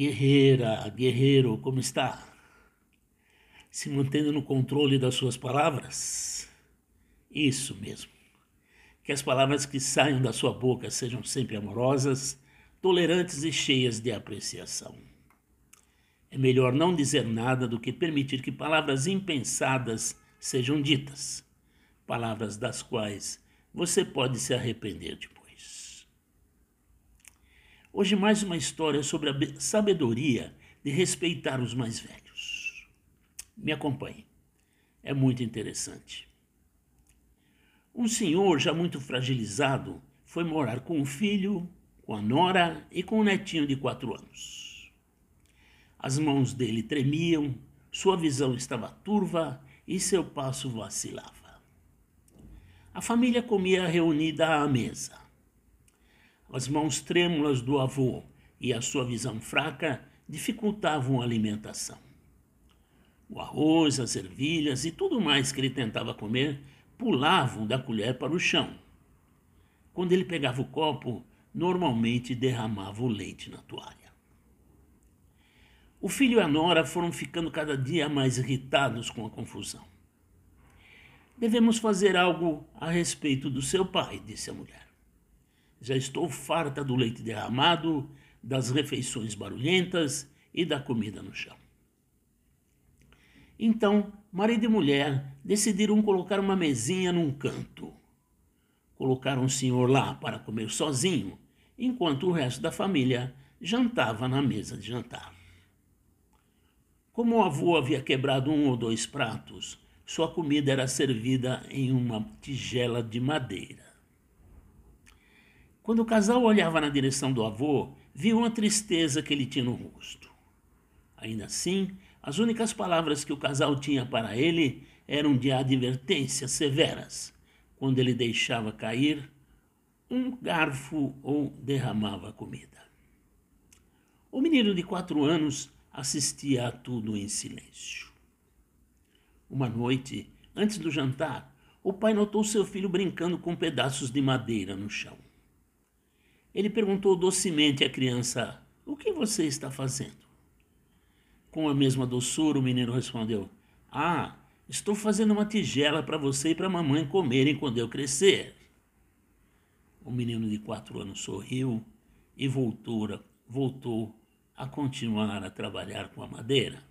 Guerreira, guerreiro, como está? Se mantendo no controle das suas palavras? Isso mesmo. Que as palavras que saiam da sua boca sejam sempre amorosas, tolerantes e cheias de apreciação. É melhor não dizer nada do que permitir que palavras impensadas sejam ditas, palavras das quais você pode se arrepender depois. Hoje, mais uma história sobre a sabedoria de respeitar os mais velhos. Me acompanhe, é muito interessante. Um senhor já muito fragilizado foi morar com o filho, com a nora e com o netinho de quatro anos. As mãos dele tremiam, sua visão estava turva e seu passo vacilava. A família comia reunida à mesa. As mãos trêmulas do avô e a sua visão fraca dificultavam a alimentação. O arroz, as ervilhas e tudo mais que ele tentava comer pulavam da colher para o chão. Quando ele pegava o copo, normalmente derramava o leite na toalha. O filho e a nora foram ficando cada dia mais irritados com a confusão. Devemos fazer algo a respeito do seu pai, disse a mulher. Já estou farta do leite derramado, das refeições barulhentas e da comida no chão. Então, marido e mulher decidiram colocar uma mesinha num canto. Colocaram o senhor lá para comer sozinho, enquanto o resto da família jantava na mesa de jantar. Como o avô havia quebrado um ou dois pratos, sua comida era servida em uma tigela de madeira. Quando o casal olhava na direção do avô, viu uma tristeza que ele tinha no rosto. Ainda assim, as únicas palavras que o casal tinha para ele eram de advertências severas, quando ele deixava cair um garfo ou derramava comida. O menino de quatro anos assistia a tudo em silêncio. Uma noite, antes do jantar, o pai notou seu filho brincando com pedaços de madeira no chão. Ele perguntou docemente à criança: O que você está fazendo? Com a mesma doçura, o menino respondeu: Ah, estou fazendo uma tigela para você e para a mamãe comerem quando eu crescer. O menino de quatro anos sorriu e voltou, voltou a continuar a trabalhar com a madeira.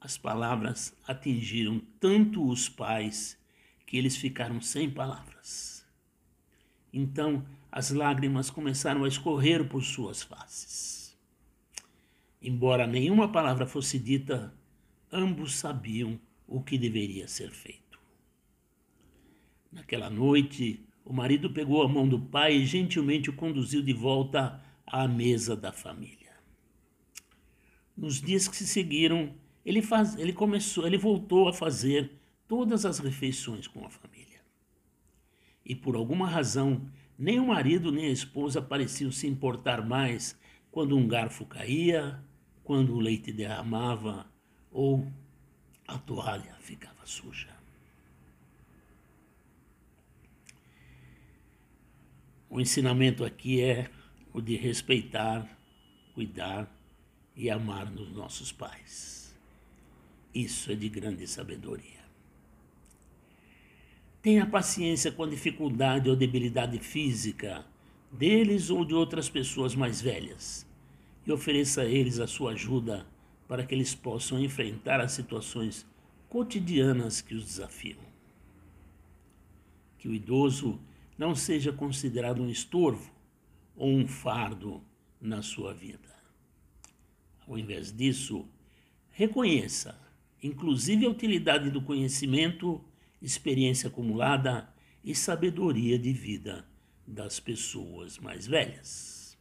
As palavras atingiram tanto os pais que eles ficaram sem palavras. Então as lágrimas começaram a escorrer por suas faces. Embora nenhuma palavra fosse dita, ambos sabiam o que deveria ser feito. Naquela noite, o marido pegou a mão do pai e gentilmente o conduziu de volta à mesa da família. Nos dias que se seguiram, ele, faz, ele começou, ele voltou a fazer todas as refeições com a família. E por alguma razão, nem o marido nem a esposa pareciam se importar mais quando um garfo caía, quando o leite derramava ou a toalha ficava suja. O ensinamento aqui é o de respeitar, cuidar e amar nos nossos pais. Isso é de grande sabedoria. Tenha paciência com a dificuldade ou debilidade física deles ou de outras pessoas mais velhas e ofereça a eles a sua ajuda para que eles possam enfrentar as situações cotidianas que os desafiam. Que o idoso não seja considerado um estorvo, ou um fardo na sua vida. Ao invés disso, reconheça, inclusive, a utilidade do conhecimento, experiência acumulada e sabedoria de vida das pessoas mais velhas.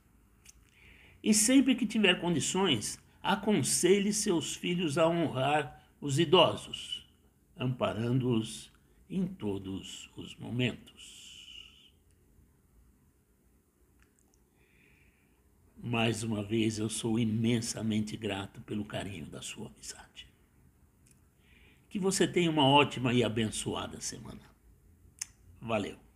E sempre que tiver condições, aconselhe seus filhos a honrar os idosos, amparando-os em todos os momentos. Mais uma vez, eu sou imensamente grato pelo carinho da sua amizade. Que você tenha uma ótima e abençoada semana. Valeu.